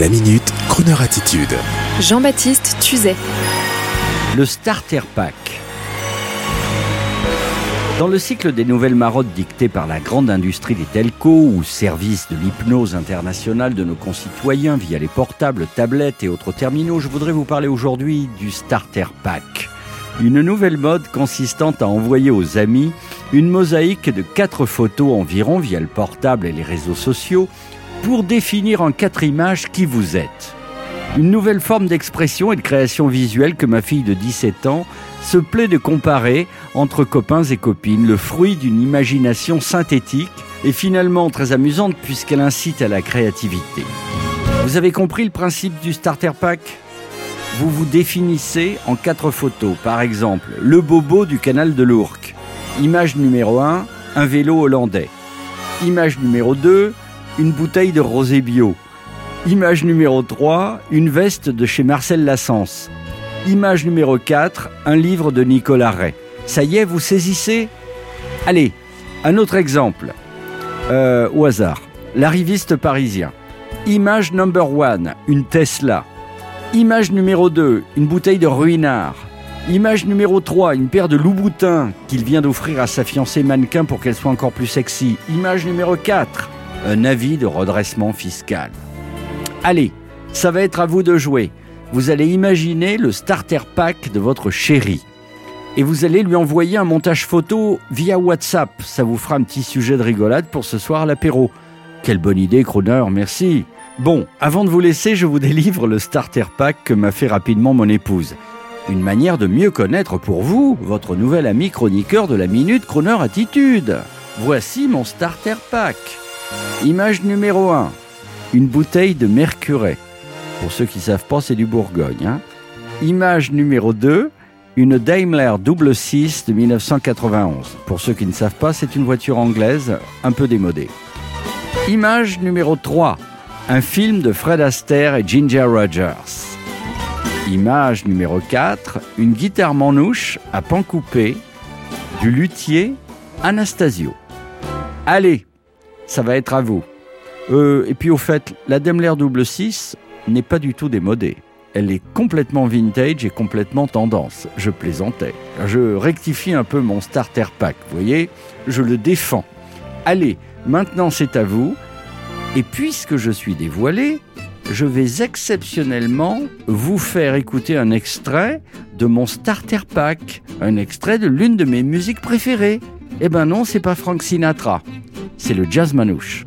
La minute, Kroneur attitude. Jean-Baptiste Tuzet. Le Starter Pack. Dans le cycle des nouvelles marottes dictées par la grande industrie des telcos ou services de l'hypnose internationale de nos concitoyens via les portables, tablettes et autres terminaux, je voudrais vous parler aujourd'hui du Starter Pack. Une nouvelle mode consistant à envoyer aux amis une mosaïque de quatre photos environ via le portable et les réseaux sociaux pour définir en quatre images qui vous êtes. Une nouvelle forme d'expression et de création visuelle que ma fille de 17 ans se plaît de comparer entre copains et copines, le fruit d'une imagination synthétique et finalement très amusante puisqu'elle incite à la créativité. Vous avez compris le principe du starter pack? Vous vous définissez en quatre photos, par exemple le bobo du canal de l'Ourcq. Image numéro 1, un vélo hollandais. Image numéro 2, une bouteille de rosé bio. Image numéro 3, une veste de chez Marcel Lassens. Image numéro 4, un livre de Nicolas Ray. Ça y est, vous saisissez? Allez, un autre exemple. Euh, au hasard. L'arriviste parisien. Image number 1, une Tesla. Image numéro 2, une bouteille de ruinard. Image numéro 3, une paire de loups-boutins qu'il vient d'offrir à sa fiancée mannequin pour qu'elle soit encore plus sexy. Image numéro 4, un avis de redressement fiscal. Allez, ça va être à vous de jouer. Vous allez imaginer le starter pack de votre chérie. Et vous allez lui envoyer un montage photo via WhatsApp. Ça vous fera un petit sujet de rigolade pour ce soir à l'apéro. Quelle bonne idée, Croner, merci. Bon, avant de vous laisser, je vous délivre le starter pack que m'a fait rapidement mon épouse. Une manière de mieux connaître pour vous, votre nouvel ami chroniqueur de la Minute Croner Attitude. Voici mon starter pack. Image numéro 1. Une bouteille de Mercuret. Pour ceux qui ne savent pas, c'est du Bourgogne. hein. Image numéro 2. Une Daimler double 6 de 1991. Pour ceux qui ne savent pas, c'est une voiture anglaise un peu démodée. Image numéro 3. Un film de Fred Astaire et Ginger Rogers. Image numéro 4. Une guitare manouche à pan coupé du luthier Anastasio. Allez, ça va être à vous. Euh, et puis au fait, la Daimler double 6 n'est pas du tout démodée. Elle est complètement vintage et complètement tendance. Je plaisantais. Je rectifie un peu mon starter pack, vous voyez Je le défends. Allez, maintenant c'est à vous. Et puisque je suis dévoilé, je vais exceptionnellement vous faire écouter un extrait de mon starter pack, un extrait de l'une de mes musiques préférées. Eh ben non, c'est pas Frank Sinatra, c'est le jazz manouche.